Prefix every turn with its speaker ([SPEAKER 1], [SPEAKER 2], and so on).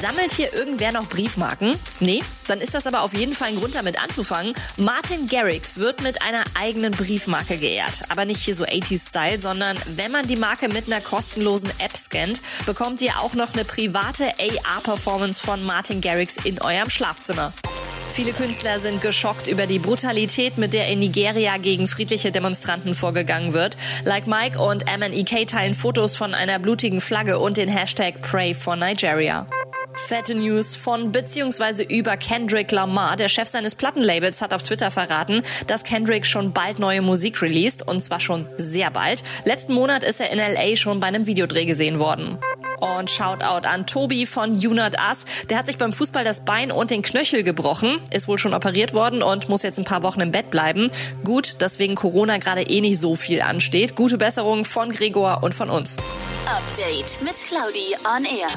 [SPEAKER 1] Sammelt hier irgendwer noch Briefmarken? Nee? Dann ist das aber auf jeden Fall ein Grund damit anzufangen. Martin Garrix wird mit einer eigenen Briefmarke geehrt. Aber nicht hier so 80s-Style, sondern wenn man die Marke mit einer kostenlosen App scannt, bekommt ihr auch noch eine private AR-Performance von Martin Garrix in eurem Schlafzimmer. Viele Künstler sind geschockt über die Brutalität, mit der in Nigeria gegen friedliche Demonstranten vorgegangen wird. Like Mike und MNEK teilen Fotos von einer blutigen Flagge und den Hashtag Pray for Nigeria. Fette News von bzw. über Kendrick Lamar. Der Chef seines Plattenlabels hat auf Twitter verraten, dass Kendrick schon bald neue Musik released und zwar schon sehr bald. Letzten Monat ist er in LA schon bei einem Videodreh gesehen worden. Und Shoutout an Tobi von Unat Us. Der hat sich beim Fußball das Bein und den Knöchel gebrochen, ist wohl schon operiert worden und muss jetzt ein paar Wochen im Bett bleiben. Gut, dass wegen Corona gerade eh nicht so viel ansteht. Gute Besserung von Gregor und von uns.
[SPEAKER 2] Update mit Claudi on Air.